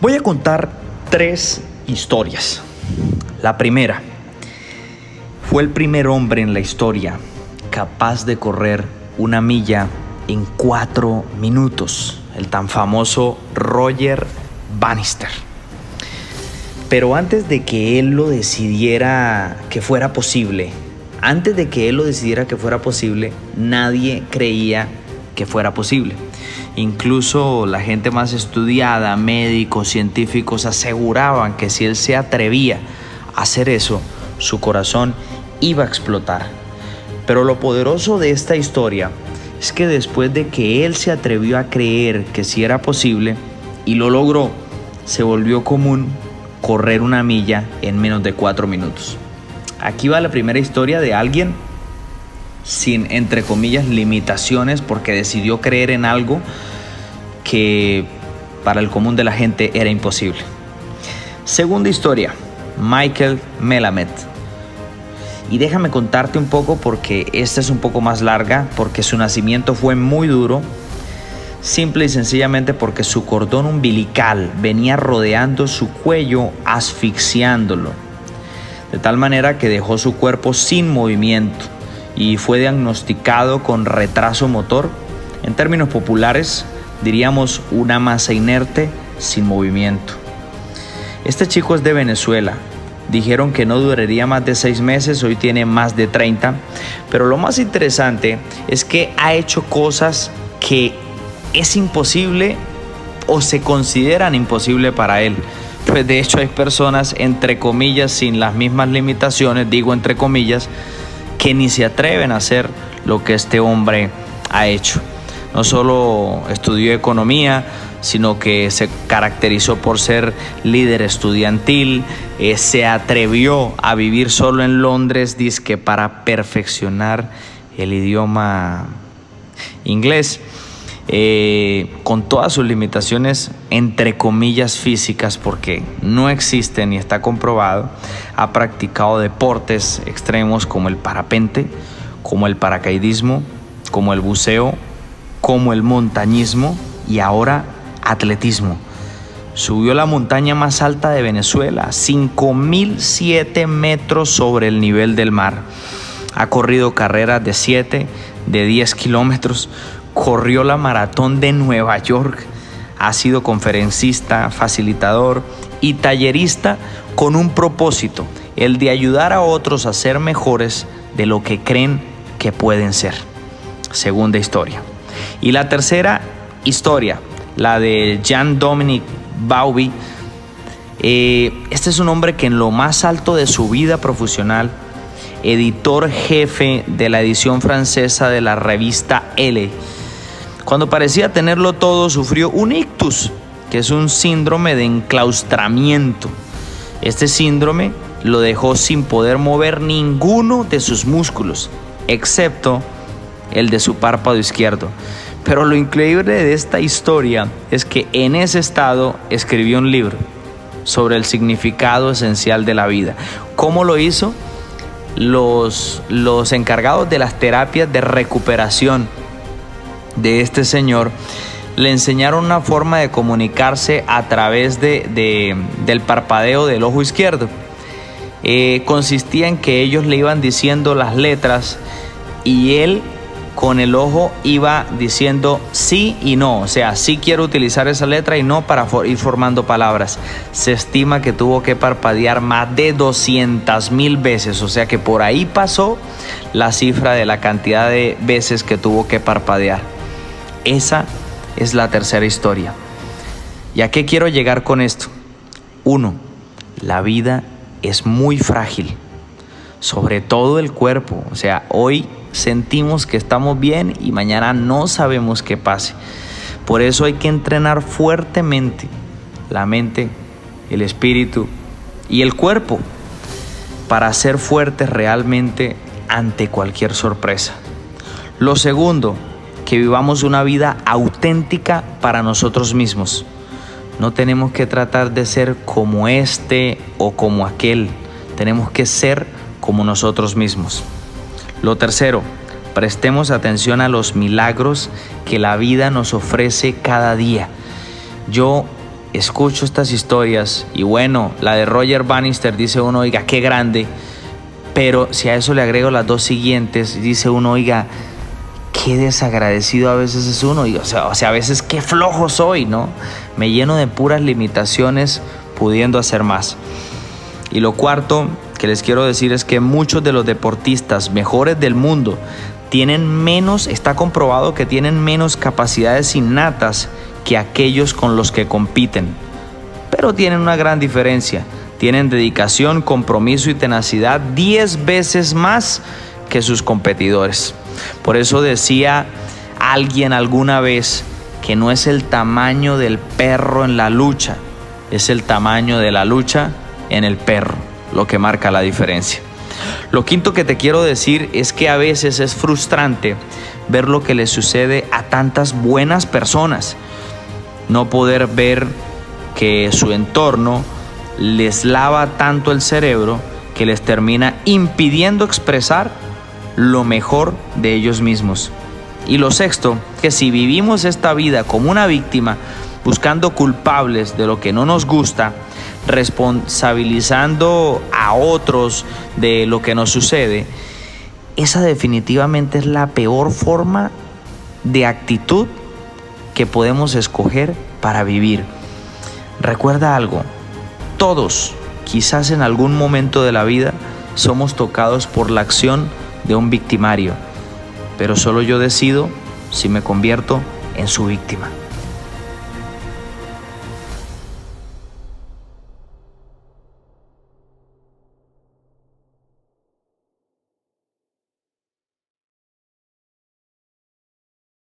Voy a contar tres historias. La primera, fue el primer hombre en la historia capaz de correr una milla en cuatro minutos, el tan famoso Roger Bannister. Pero antes de que él lo decidiera que fuera posible, antes de que él lo decidiera que fuera posible, nadie creía que fuera posible. Incluso la gente más estudiada, médicos, científicos, aseguraban que si él se atrevía a hacer eso, su corazón iba a explotar. Pero lo poderoso de esta historia es que después de que él se atrevió a creer que sí era posible y lo logró, se volvió común correr una milla en menos de cuatro minutos. Aquí va la primera historia de alguien sin, entre comillas, limitaciones porque decidió creer en algo que para el común de la gente era imposible. Segunda historia, Michael Melamed. Y déjame contarte un poco porque esta es un poco más larga, porque su nacimiento fue muy duro, simple y sencillamente porque su cordón umbilical venía rodeando su cuello, asfixiándolo, de tal manera que dejó su cuerpo sin movimiento y fue diagnosticado con retraso motor. En términos populares, diríamos una masa inerte sin movimiento. Este chico es de Venezuela. Dijeron que no duraría más de seis meses, hoy tiene más de 30. Pero lo más interesante es que ha hecho cosas que es imposible o se consideran imposible para él. Pues de hecho hay personas, entre comillas, sin las mismas limitaciones, digo entre comillas, que ni se atreven a hacer lo que este hombre ha hecho. No solo estudió economía, sino que se caracterizó por ser líder estudiantil, eh, se atrevió a vivir solo en Londres, que para perfeccionar el idioma inglés. Eh, con todas sus limitaciones, entre comillas, físicas, porque no existen y está comprobado, ha practicado deportes extremos como el parapente, como el paracaidismo, como el buceo, como el montañismo y ahora atletismo. Subió la montaña más alta de Venezuela, 5.007 metros sobre el nivel del mar. Ha corrido carreras de 7, de 10 kilómetros, corrió la maratón de Nueva York, ha sido conferencista, facilitador y tallerista con un propósito, el de ayudar a otros a ser mejores de lo que creen que pueden ser. Segunda historia. Y la tercera historia, la de Jean Dominic Bauby. Eh, este es un hombre que en lo más alto de su vida profesional, editor jefe de la edición francesa de la revista L, cuando parecía tenerlo todo, sufrió un ictus, que es un síndrome de enclaustramiento. Este síndrome lo dejó sin poder mover ninguno de sus músculos, excepto el de su párpado izquierdo. Pero lo increíble de esta historia es que en ese estado escribió un libro sobre el significado esencial de la vida. ¿Cómo lo hizo? Los, los encargados de las terapias de recuperación de este señor, le enseñaron una forma de comunicarse a través de, del parpadeo del ojo izquierdo. Eh, consistía en que ellos le iban diciendo las letras y él con el ojo iba diciendo sí y no, o sea, sí quiero utilizar esa letra y no para ir formando palabras. Se estima que tuvo que parpadear más de 200 mil veces, o sea que por ahí pasó la cifra de la cantidad de veces que tuvo que parpadear. Esa es la tercera historia. ¿Y a qué quiero llegar con esto? Uno, la vida es muy frágil, sobre todo el cuerpo. O sea, hoy sentimos que estamos bien y mañana no sabemos qué pase. Por eso hay que entrenar fuertemente la mente, el espíritu y el cuerpo para ser fuertes realmente ante cualquier sorpresa. Lo segundo, que vivamos una vida auténtica para nosotros mismos. No tenemos que tratar de ser como este o como aquel. Tenemos que ser como nosotros mismos. Lo tercero, prestemos atención a los milagros que la vida nos ofrece cada día. Yo escucho estas historias y bueno, la de Roger Bannister dice uno, oiga, qué grande, pero si a eso le agrego las dos siguientes, dice uno, oiga, qué desagradecido a veces es uno, o, sea, o sea, a veces qué flojo soy, ¿no? Me lleno de puras limitaciones pudiendo hacer más. Y lo cuarto que les quiero decir es que muchos de los deportistas mejores del mundo tienen menos, está comprobado que tienen menos capacidades innatas que aquellos con los que compiten. Pero tienen una gran diferencia. Tienen dedicación, compromiso y tenacidad 10 veces más que sus competidores. Por eso decía alguien alguna vez que no es el tamaño del perro en la lucha, es el tamaño de la lucha en el perro lo que marca la diferencia. Lo quinto que te quiero decir es que a veces es frustrante ver lo que le sucede a tantas buenas personas. No poder ver que su entorno les lava tanto el cerebro que les termina impidiendo expresar lo mejor de ellos mismos. Y lo sexto, que si vivimos esta vida como una víctima, buscando culpables de lo que no nos gusta, responsabilizando a otros de lo que nos sucede, esa definitivamente es la peor forma de actitud que podemos escoger para vivir. Recuerda algo, todos, quizás en algún momento de la vida, somos tocados por la acción de un victimario, pero solo yo decido si me convierto en su víctima.